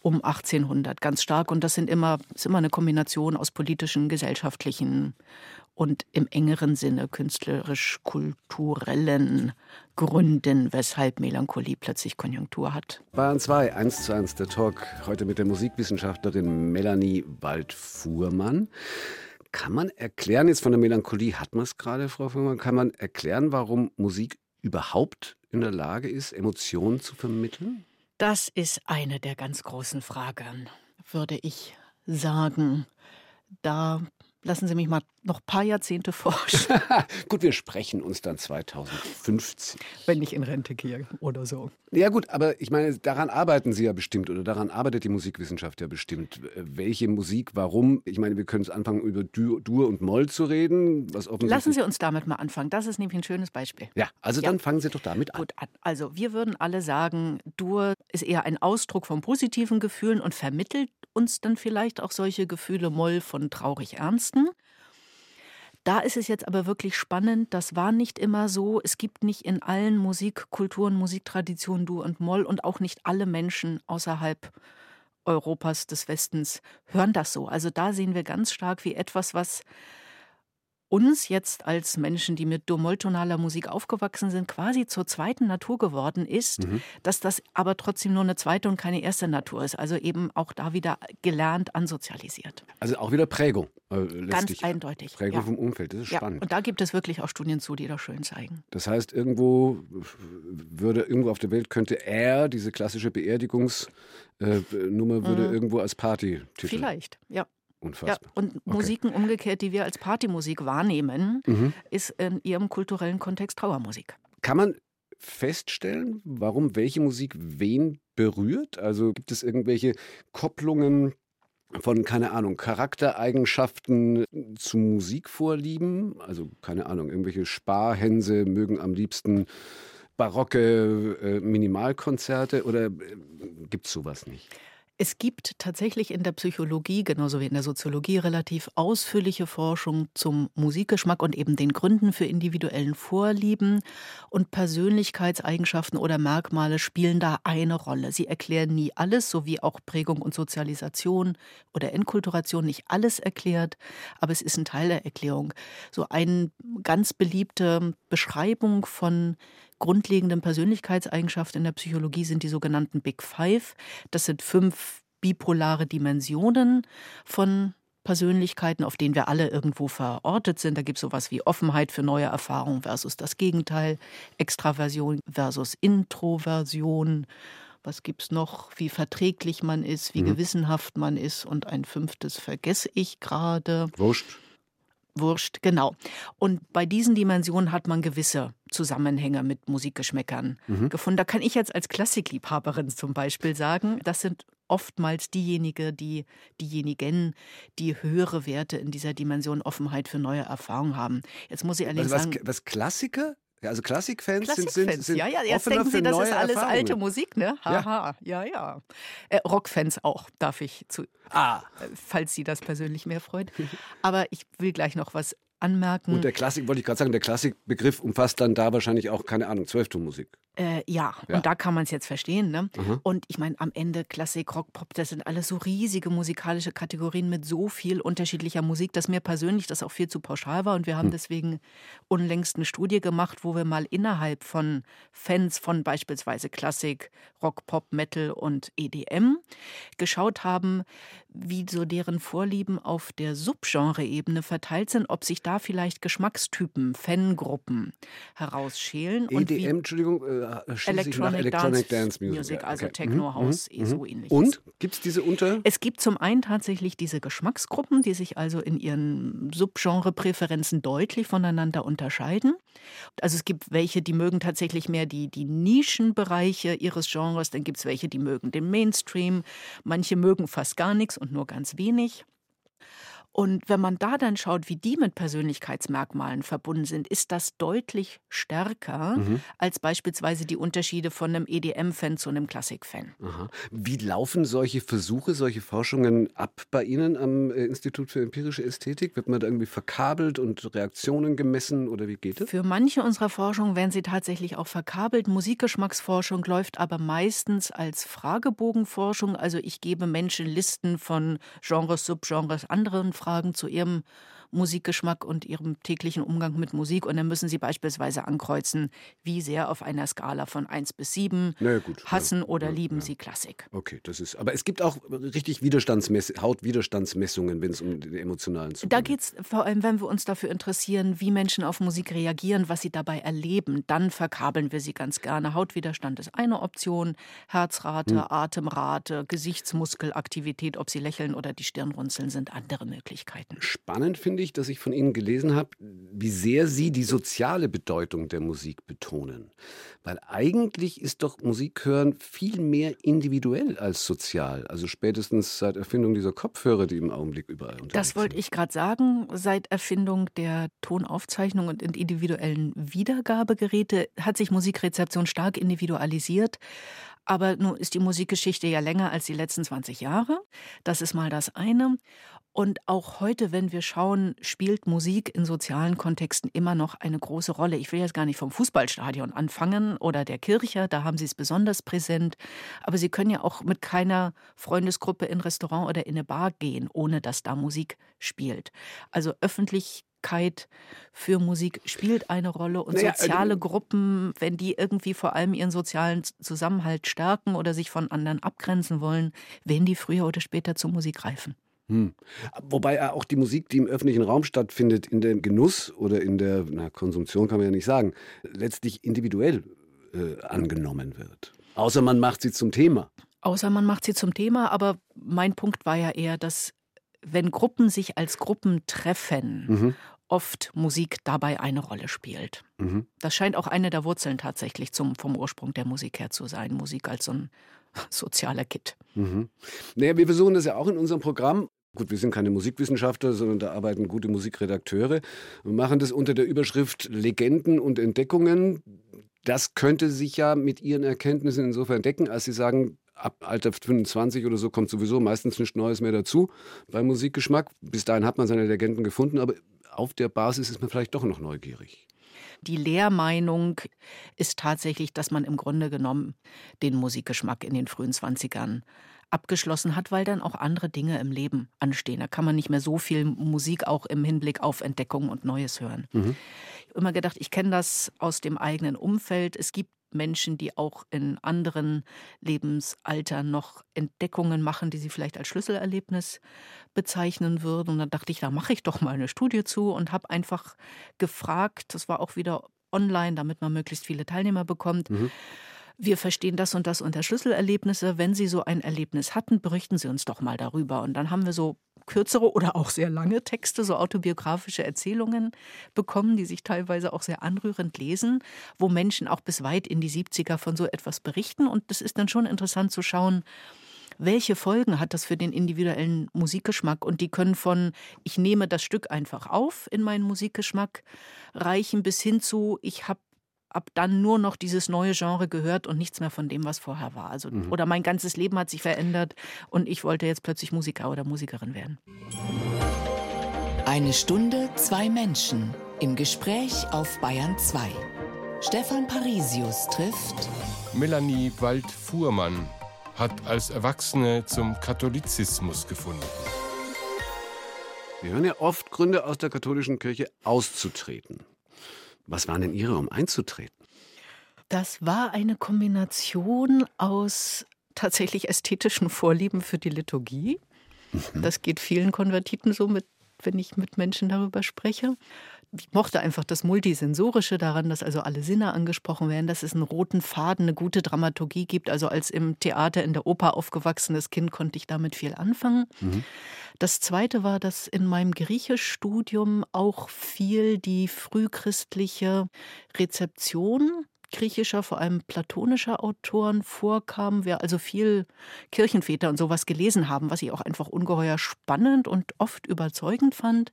um 1800 ganz stark. Und das sind immer, ist immer eine Kombination aus politischen, gesellschaftlichen und im engeren Sinne künstlerisch-kulturellen Gründen, weshalb Melancholie plötzlich Konjunktur hat. Bayern 2, 1 zu 1, der Talk heute mit der Musikwissenschaftlerin Melanie Waldfuhrmann. Kann man erklären, jetzt von der Melancholie hat man es gerade, Frau Fuhrmann, kann man erklären, warum Musik überhaupt in der Lage ist, Emotionen zu vermitteln? Das ist eine der ganz großen Fragen, würde ich sagen. Da lassen Sie mich mal noch ein paar Jahrzehnte forschen. (laughs) gut, wir sprechen uns dann 2050. Wenn ich in Rente gehe oder so. Ja gut, aber ich meine, daran arbeiten Sie ja bestimmt oder daran arbeitet die Musikwissenschaft ja bestimmt. Welche Musik, warum? Ich meine, wir können es anfangen, über Dur, Dur und Moll zu reden. Was Lassen Sie uns damit mal anfangen. Das ist nämlich ein schönes Beispiel. Ja, also ja. dann fangen Sie doch damit an. Gut, also wir würden alle sagen, Dur ist eher ein Ausdruck von positiven Gefühlen und vermittelt uns dann vielleicht auch solche Gefühle Moll von traurig ernsten. Da ist es jetzt aber wirklich spannend, das war nicht immer so. Es gibt nicht in allen Musikkulturen, Musiktraditionen Dur und Moll und auch nicht alle Menschen außerhalb Europas des Westens hören das so. Also da sehen wir ganz stark, wie etwas, was uns jetzt als Menschen, die mit Dur-Moll-tonaler Musik aufgewachsen sind, quasi zur zweiten Natur geworden ist, mhm. dass das aber trotzdem nur eine zweite und keine erste Natur ist. Also eben auch da wieder gelernt, ansozialisiert. Also auch wieder Prägung. Äh, Ganz eindeutig. Prägung ja. vom Umfeld, das ist ja. spannend. Und da gibt es wirklich auch Studien zu, die das schön zeigen. Das heißt, irgendwo würde irgendwo auf der Welt könnte er, diese klassische Beerdigungsnummer, äh, würde mhm. irgendwo als Party Partytitel. Vielleicht, ja. Unfassbar. Ja, und okay. Musiken umgekehrt, die wir als Partymusik wahrnehmen, mhm. ist in ihrem kulturellen Kontext Trauermusik. Kann man feststellen, warum welche Musik wen berührt? Also gibt es irgendwelche Kopplungen von, keine Ahnung, Charaktereigenschaften zu Musikvorlieben? Also, keine Ahnung, irgendwelche Sparhänse mögen am liebsten barocke äh, Minimalkonzerte oder äh, gibt es sowas nicht? Es gibt tatsächlich in der Psychologie, genauso wie in der Soziologie, relativ ausführliche Forschung zum Musikgeschmack und eben den Gründen für individuellen Vorlieben. Und Persönlichkeitseigenschaften oder Merkmale spielen da eine Rolle. Sie erklären nie alles, so wie auch Prägung und Sozialisation oder Enkulturation nicht alles erklärt, aber es ist ein Teil der Erklärung. So eine ganz beliebte Beschreibung von grundlegenden Persönlichkeitseigenschaft in der Psychologie sind die sogenannten Big Five. Das sind fünf bipolare Dimensionen von Persönlichkeiten, auf denen wir alle irgendwo verortet sind. Da gibt es sowas wie Offenheit für neue Erfahrungen versus das Gegenteil, Extraversion versus Introversion. Was gibt es noch? Wie verträglich man ist, wie mhm. gewissenhaft man ist. Und ein fünftes vergesse ich gerade. Wurscht. Wurscht, genau. Und bei diesen Dimensionen hat man gewisse Zusammenhänge mit Musikgeschmäckern mhm. gefunden. Da kann ich jetzt als Klassikliebhaberin zum Beispiel sagen, das sind oftmals diejenigen, die, diejenigen, die höhere Werte in dieser Dimension Offenheit für neue Erfahrungen haben. Jetzt muss ich ehrlich also was, sagen. Was Klassiker? Ja, also Klassikfans Klassik sind, sind, sind ja, ja, jetzt denken Sie, das ist alles alte Musik, ne? Haha, ja, ja. ja. Äh, Rockfans auch, darf ich zu. Ah. Äh, falls Sie das persönlich mehr freut. Aber ich will gleich noch was anmerken. Und der Klassik, wollte ich gerade sagen, der Klassikbegriff umfasst dann da wahrscheinlich auch, keine Ahnung, Zwölftonmusik. Äh, ja. ja. und da kann man es jetzt verstehen. Ne? Mhm. Und ich meine, am Ende Klassik, Rock, Pop, das sind alles so riesige musikalische Kategorien mit so viel unterschiedlicher Musik, dass mir persönlich das auch viel zu pauschal war. Und wir haben mhm. deswegen unlängst eine Studie gemacht, wo wir mal innerhalb von Fans von beispielsweise Klassik, Rock, Pop, Metal und EDM geschaut haben, wie so deren Vorlieben auf der Subgenre-Ebene verteilt sind, ob sich da vielleicht Geschmackstypen, Fangruppen herausschälen. EDM, wie, Entschuldigung, äh, Electronic, Electronic Dance, Dance, Music, also okay. Techno, mhm, House, mhm. eh so ähnlich. Und gibt es diese unter? Es gibt zum einen tatsächlich diese Geschmacksgruppen, die sich also in ihren Subgenre-Präferenzen deutlich voneinander unterscheiden. Also es gibt welche, die mögen tatsächlich mehr die, die Nischenbereiche ihres Genres, dann gibt es welche, die mögen den Mainstream, manche mögen fast gar nichts und nur ganz wenig. Und wenn man da dann schaut, wie die mit Persönlichkeitsmerkmalen verbunden sind, ist das deutlich stärker mhm. als beispielsweise die Unterschiede von einem EDM-Fan zu einem Klassik-Fan. Wie laufen solche Versuche, solche Forschungen ab bei Ihnen am äh, Institut für empirische Ästhetik? Wird man da irgendwie verkabelt und Reaktionen gemessen oder wie geht es? Für manche unserer Forschungen werden sie tatsächlich auch verkabelt. Musikgeschmacksforschung läuft aber meistens als Fragebogenforschung. Also ich gebe Menschen Listen von Genres, Subgenres, anderen Fragen zu ihrem Musikgeschmack und ihrem täglichen Umgang mit Musik. Und dann müssen sie beispielsweise ankreuzen, wie sehr auf einer Skala von 1 bis 7 naja, gut, hassen ja, oder ja, lieben ja. sie Klassik. Okay, das ist. Aber es gibt auch richtig Widerstandsmess Hautwiderstandsmessungen, wenn es um den emotionalen Zugang geht. Da geht es vor allem, wenn wir uns dafür interessieren, wie Menschen auf Musik reagieren, was sie dabei erleben, dann verkabeln wir sie ganz gerne. Hautwiderstand ist eine Option, Herzrate, hm. Atemrate, Gesichtsmuskelaktivität, ob sie lächeln oder die Stirn runzeln, sind andere Möglichkeiten. Spannend finde finde ich, dass ich von Ihnen gelesen habe, wie sehr Sie die soziale Bedeutung der Musik betonen. Weil eigentlich ist doch Musik hören viel mehr individuell als sozial. Also spätestens seit Erfindung dieser Kopfhörer, die im Augenblick überall unterwegs Das wollte ich gerade sagen. Seit Erfindung der Tonaufzeichnung und individuellen Wiedergabegeräte hat sich Musikrezeption stark individualisiert. Aber nun ist die Musikgeschichte ja länger als die letzten 20 Jahre. Das ist mal das eine. Und auch heute, wenn wir schauen, spielt Musik in sozialen Kontexten immer noch eine große Rolle. Ich will jetzt gar nicht vom Fußballstadion anfangen oder der Kirche, da haben Sie es besonders präsent. Aber Sie können ja auch mit keiner Freundesgruppe in ein Restaurant oder in eine Bar gehen, ohne dass da Musik spielt. Also Öffentlichkeit für Musik spielt eine Rolle und naja, soziale also, Gruppen, wenn die irgendwie vor allem ihren sozialen Zusammenhalt stärken oder sich von anderen abgrenzen wollen, werden die früher oder später zur Musik greifen. Hm. Wobei auch die Musik, die im öffentlichen Raum stattfindet, in dem Genuss oder in der na, Konsumtion kann man ja nicht sagen, letztlich individuell äh, angenommen wird. Außer man macht sie zum Thema. Außer man macht sie zum Thema, aber mein Punkt war ja eher, dass wenn Gruppen sich als Gruppen treffen, mhm. Oft Musik dabei eine Rolle spielt. Mhm. Das scheint auch eine der Wurzeln tatsächlich zum, vom Ursprung der Musik her zu sein. Musik als so ein (laughs) sozialer Kit. Mhm. Naja, wir versuchen das ja auch in unserem Programm. Gut, wir sind keine Musikwissenschaftler, sondern da arbeiten gute Musikredakteure. Wir machen das unter der Überschrift Legenden und Entdeckungen. Das könnte sich ja mit Ihren Erkenntnissen insofern decken, als Sie sagen, ab Alter 25 oder so kommt sowieso meistens nichts Neues mehr dazu beim Musikgeschmack. Bis dahin hat man seine Legenden gefunden, aber auf der Basis ist man vielleicht doch noch neugierig. Die Lehrmeinung ist tatsächlich, dass man im Grunde genommen den Musikgeschmack in den frühen 20ern abgeschlossen hat, weil dann auch andere Dinge im Leben anstehen. Da kann man nicht mehr so viel Musik auch im Hinblick auf Entdeckung und Neues hören. Mhm. Ich habe immer gedacht, ich kenne das aus dem eigenen Umfeld. Es gibt Menschen, die auch in anderen Lebensaltern noch Entdeckungen machen, die sie vielleicht als Schlüsselerlebnis bezeichnen würden. Und dann dachte ich, da mache ich doch mal eine Studie zu und habe einfach gefragt, das war auch wieder online, damit man möglichst viele Teilnehmer bekommt. Mhm wir verstehen das und das unter Schlüsselerlebnisse. Wenn Sie so ein Erlebnis hatten, berichten Sie uns doch mal darüber. Und dann haben wir so kürzere oder auch sehr lange Texte, so autobiografische Erzählungen bekommen, die sich teilweise auch sehr anrührend lesen, wo Menschen auch bis weit in die 70er von so etwas berichten. Und das ist dann schon interessant zu schauen, welche Folgen hat das für den individuellen Musikgeschmack? Und die können von, ich nehme das Stück einfach auf in meinen Musikgeschmack, reichen bis hin zu, ich habe ab dann nur noch dieses neue Genre gehört und nichts mehr von dem, was vorher war. Also, mhm. Oder mein ganzes Leben hat sich verändert und ich wollte jetzt plötzlich Musiker oder Musikerin werden. Eine Stunde, zwei Menschen im Gespräch auf Bayern 2. Stefan Parisius trifft Melanie Wald-Fuhrmann hat als Erwachsene zum Katholizismus gefunden. Wir hören ja oft Gründe aus der katholischen Kirche auszutreten. Was waren denn Ihre, um einzutreten? Das war eine Kombination aus tatsächlich ästhetischen Vorlieben für die Liturgie. Mhm. Das geht vielen Konvertiten so, mit, wenn ich mit Menschen darüber spreche ich mochte einfach das Multisensorische daran, dass also alle Sinne angesprochen werden, dass es einen roten Faden, eine gute Dramaturgie gibt. Also als im Theater, in der Oper aufgewachsenes Kind konnte ich damit viel anfangen. Mhm. Das Zweite war, dass in meinem Griechischstudium auch viel die frühchristliche Rezeption griechischer, vor allem platonischer Autoren vorkam, wir also viel Kirchenväter und sowas gelesen haben, was ich auch einfach ungeheuer spannend und oft überzeugend fand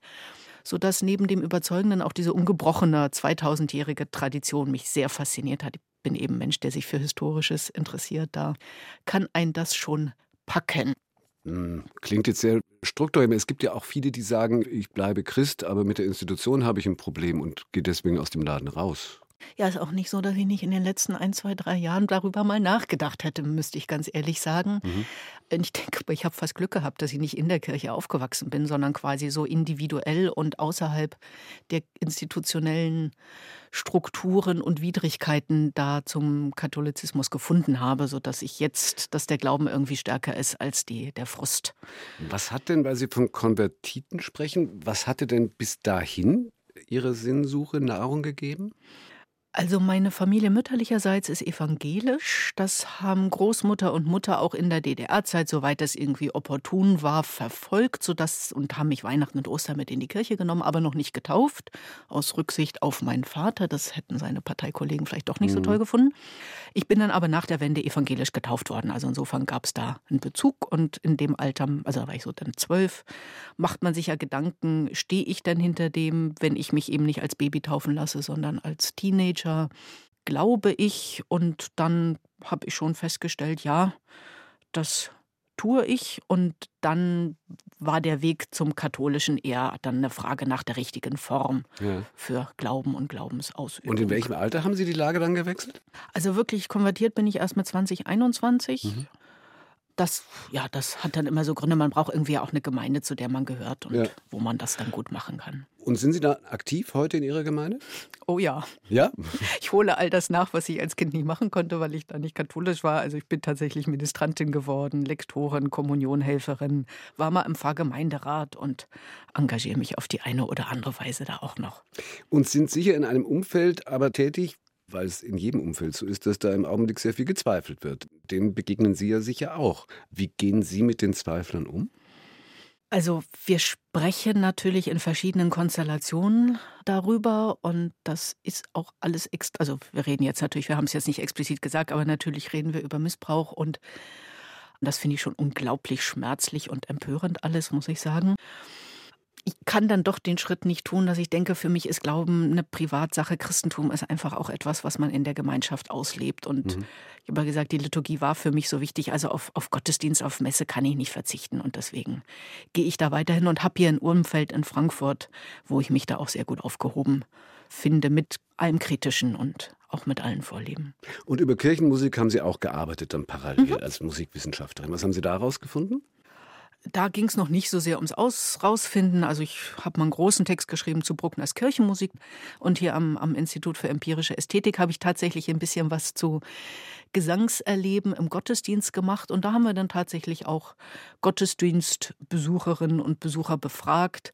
sodass neben dem Überzeugenden auch diese ungebrochene 2000-jährige Tradition mich sehr fasziniert hat. Ich bin eben Mensch, der sich für Historisches interessiert. Da kann ein das schon packen. Hm, klingt jetzt sehr strukturell. Es gibt ja auch viele, die sagen, ich bleibe Christ, aber mit der Institution habe ich ein Problem und gehe deswegen aus dem Laden raus. Ja, ist auch nicht so, dass ich nicht in den letzten ein, zwei, drei Jahren darüber mal nachgedacht hätte, müsste ich ganz ehrlich sagen. Mhm. Ich denke, ich habe fast Glück gehabt, dass ich nicht in der Kirche aufgewachsen bin, sondern quasi so individuell und außerhalb der institutionellen Strukturen und Widrigkeiten da zum Katholizismus gefunden habe, sodass ich jetzt, dass der Glauben irgendwie stärker ist als die, der Frust. Was hat denn, weil Sie von Konvertiten sprechen, was hatte denn bis dahin Ihre Sinnsuche Nahrung gegeben? Also meine Familie mütterlicherseits ist evangelisch. Das haben Großmutter und Mutter auch in der DDR-Zeit, soweit das irgendwie opportun war, verfolgt, sodass und haben mich Weihnachten und Ostern mit in die Kirche genommen, aber noch nicht getauft, aus Rücksicht auf meinen Vater. Das hätten seine Parteikollegen vielleicht doch nicht mhm. so toll gefunden. Ich bin dann aber nach der Wende evangelisch getauft worden. Also insofern gab es da einen Bezug und in dem Alter, also da war ich so dann zwölf, macht man sich ja Gedanken, stehe ich denn hinter dem, wenn ich mich eben nicht als Baby taufen lasse, sondern als Teenager? Teenager, glaube ich. Und dann habe ich schon festgestellt, ja, das tue ich. Und dann war der Weg zum Katholischen eher dann eine Frage nach der richtigen Form ja. für Glauben und Glaubensausübung. Und in welchem Alter haben Sie die Lage dann gewechselt? Also wirklich konvertiert bin ich erst mit 2021. Mhm das, ja, das hat dann immer so Gründe. Man braucht irgendwie auch eine Gemeinde, zu der man gehört und Ja. wo man das dann gut machen kann. Und sind Sie da aktiv heute in Ihrer Gemeinde? Oh ja, Ja? (laughs) ich hole all das nach, was ich als Kind nicht machen konnte, weil ich da nicht katholisch war. Also ich bin tatsächlich Ministrantin geworden, Lektorin, Kommunionhelferin, war mal im Pfarrgemeinderat und engagiere mich auf die eine oder andere Weise da auch noch. Und sind sicher in einem Umfeld aber tätig, weil es in jedem Umfeld so ist, dass da im Augenblick sehr viel gezweifelt wird. Dem begegnen Sie ja sicher auch. Wie gehen Sie mit den Zweiflern um? Also wir sprechen natürlich in verschiedenen Konstellationen darüber und das ist auch alles, also wir reden jetzt natürlich, wir haben es jetzt nicht explizit gesagt, aber natürlich reden wir über Missbrauch und das finde ich schon unglaublich schmerzlich und empörend alles, muss ich sagen. Ich kann dann doch den Schritt nicht tun, dass ich denke, für mich ist Glauben eine Privatsache. Christentum ist einfach auch etwas, was man in der Gemeinschaft auslebt. Und ich habe ja gesagt, die Liturgie war für mich so wichtig. Also auf, auf Gottesdienst, auf Messe kann ich nicht verzichten. Und deswegen gehe ich da weiterhin und habe hier ein Umfeld in Frankfurt, wo ich mich da auch sehr gut aufgehoben finde, mit allem Kritischen und auch mit allen Vorlieben. Und über Kirchenmusik haben Sie auch gearbeitet dann parallel als Musikwissenschaftlerin. Was haben Sie da rausgefunden? Da ging es noch nicht so sehr ums Aus Rausfinden. Also ich habe mal einen großen Text geschrieben zu Bruckners Kirchenmusik und hier am, am Institut für empirische Ästhetik habe ich tatsächlich ein bisschen was zu Gesangserleben im Gottesdienst gemacht und da haben wir dann tatsächlich auch Gottesdienstbesucherinnen und Besucher befragt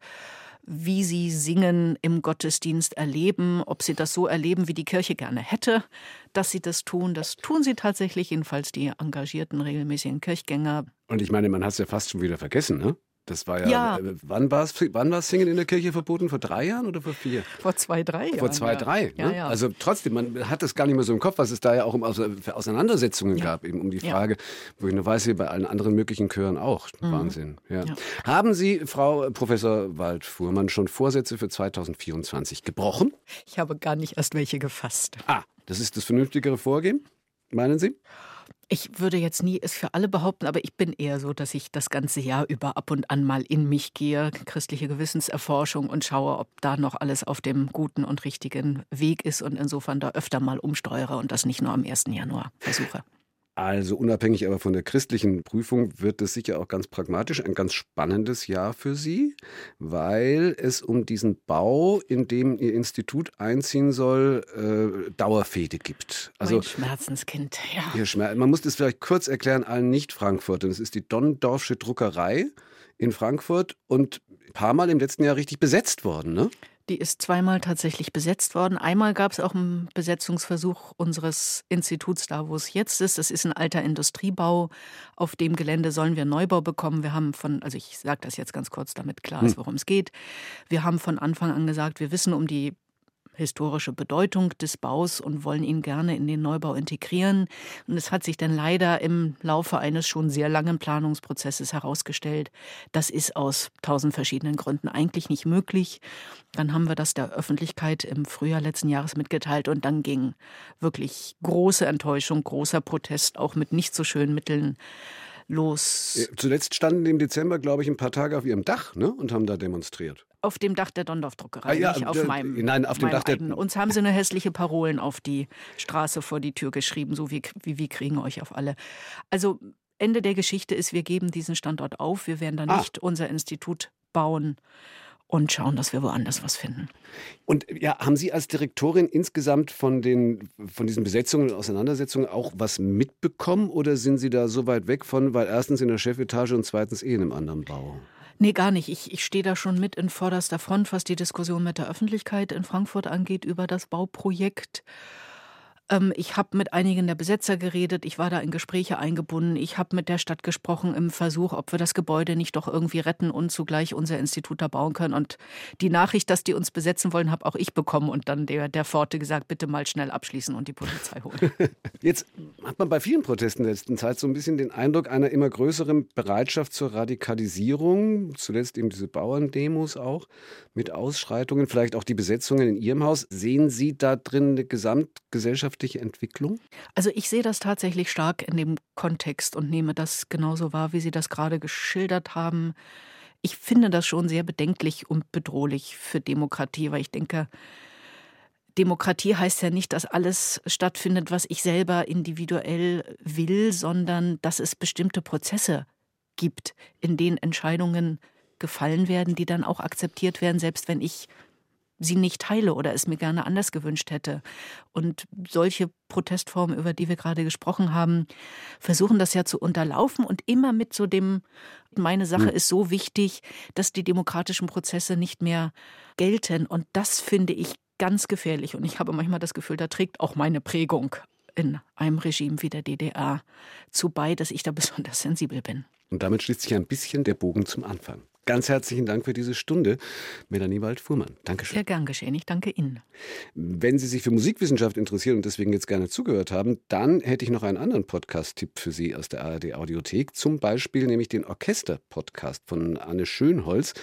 wie sie Singen im Gottesdienst erleben, ob sie das so erleben, wie die Kirche gerne hätte, dass sie das tun. Das tun sie tatsächlich, jedenfalls die engagierten, regelmäßigen Kirchgänger. Und ich meine, man hat es ja fast schon wieder vergessen, ne? Das war ja, Ja. äh, wann war es wann war's Singen in der Kirche verboten? Vor drei Jahren oder vor vier? Vor zwei, drei Jahren. Vor zwei, drei. Ja, ne? ja. Also trotzdem, man hat das gar nicht mehr so im Kopf, was es da ja auch um Auseinandersetzungen gab, eben um die. Frage, wo ich nur weiß, wie bei allen anderen möglichen Chören auch. Wahnsinn. Mhm. Ja. Haben Sie, Frau Professor Waldfuhrmann, schon Vorsätze für 2024 gebrochen? ich habe gar nicht erst welche gefasst. Ah, das ist das vernünftigere Vorgehen, meinen Sie? Ich würde jetzt nie es für alle behaupten, aber ich bin eher so, dass ich das ganze Jahr über ab und an mal in mich gehe, christliche Gewissenserforschung und schaue, ob da noch alles auf dem guten und richtigen Weg ist und insofern da öfter mal umsteuere und das nicht nur am 1. Januar versuche. Also unabhängig aber von der christlichen Prüfung wird es sicher auch ganz pragmatisch ein ganz spannendes Jahr für Sie, weil es um diesen Bau, in dem Ihr Institut einziehen soll, äh, Dauerfehde gibt. Also mein Schmerzenskind, ja. Ihr Schmerz, man muss das vielleicht kurz erklären allen Nicht-Frankfurtern. Es ist die Donnendorfsche Druckerei in Frankfurt und ein paar Mal im letzten Jahr richtig besetzt worden, ne? Die ist zweimal tatsächlich besetzt worden. Einmal gab es auch einen Besetzungsversuch unseres Instituts da, wo es jetzt ist. Das ist ein alter Industriebau. Auf dem Gelände sollen wir Neubau bekommen. Wir haben von, also ich sage das jetzt ganz kurz, damit klar ist, worum es geht. Wir haben von Anfang an gesagt, wir wissen um die historische Bedeutung des Baus und wollen ihn gerne in den Neubau integrieren. Und es hat sich dann leider im Laufe eines schon sehr langen Planungsprozesses herausgestellt, das ist aus tausend verschiedenen Gründen eigentlich nicht möglich. Dann haben wir das der Öffentlichkeit im Frühjahr letzten Jahres mitgeteilt und dann ging wirklich große Enttäuschung, großer Protest, auch mit nicht so schönen Mitteln los. Äh, Zuletzt standen im Dezember, glaube ich, ein paar Tage auf ihrem Dach ne? und haben da demonstriert. Auf dem Dach der Dondorf-Druckerei, Ah, ja, nicht auf der- meinem. nein, auf dem Dach der- eigenen. Uns haben sie nur hässliche Parolen auf die Straße vor die Tür geschrieben, so wie, wie wir kriegen euch auf alle. Also Ende der Geschichte ist, wir geben diesen Standort auf. Wir werden dann Ah. nicht unser Institut bauen und schauen, dass wir woanders was finden. Und ja, haben Sie als Direktorin insgesamt von, den, von diesen Besetzungen und Auseinandersetzungen auch was mitbekommen oder sind Sie da so weit weg von, weil erstens in der Chefetage und zweitens eh in einem anderen Bau? Nee, gar nicht. Ich, ich stehe da schon mit in vorderster Front, was die Diskussion mit der Öffentlichkeit in Frankfurt angeht über das Bauprojekt. Ähm, ich habe mit einigen der Besetzer geredet, ich war da in Gespräche eingebunden, ich habe mit der Stadt gesprochen im Versuch, ob wir das Gebäude nicht doch irgendwie retten und zugleich unser Institut da bauen können. Und die Nachricht, dass die uns besetzen wollen, habe auch ich bekommen und dann der, der Pforte gesagt, bitte mal schnell abschließen und die Polizei holen. (laughs) Jetzt hat man bei vielen Protesten in der letzten Zeit so ein bisschen den Eindruck einer immer größeren Bereitschaft zur Radikalisierung. Zuletzt eben diese Bauerndemos auch mit Ausschreitungen, vielleicht auch die Besetzungen in Ihrem Haus. Sehen Sie da drin eine gesamtgesellschaftliche Entwicklung? Also ich sehe das tatsächlich stark in dem Kontext und nehme das genauso wahr, wie Sie das gerade geschildert haben. Ich finde das schon sehr bedenklich und bedrohlich für Demokratie, weil ich denke, Demokratie heißt ja nicht, dass alles stattfindet, was ich selber individuell will, sondern dass es bestimmte Prozesse gibt, in denen Entscheidungen gefallen werden, die dann auch akzeptiert werden, selbst wenn ich sie nicht teile oder es mir gerne anders gewünscht hätte. Und solche Protestformen, über die wir gerade gesprochen haben, versuchen das ja zu unterlaufen und immer mit so dem, meine Sache hm. ist so wichtig, dass die demokratischen Prozesse nicht mehr gelten. Und das finde ich ganz gefährlich. Und ich habe manchmal das Gefühl, da trägt auch meine Prägung in einem Regime wie der DDR zu bei, dass ich da (laughs) besonders sensibel bin. Und damit schließt sich ein bisschen der Bogen zum Anfang. Ganz herzlichen Dank für diese Stunde, Melanie Wald-Fuhrmann. Dankeschön. Sehr gern geschehen. Ich danke Ihnen. Wenn Sie sich für Musikwissenschaft interessieren und deswegen jetzt gerne zugehört haben, dann hätte ich noch einen anderen Podcast-Tipp für Sie aus der ARD-Audiothek. Zum Beispiel nämlich den Orchester-Podcast von Anne Schönholz.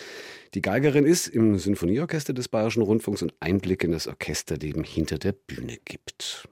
Die Geigerin ist im Sinfonieorchester des Bayerischen Rundfunks und Einblick in das Orchesterleben hinter der Bühne gibt.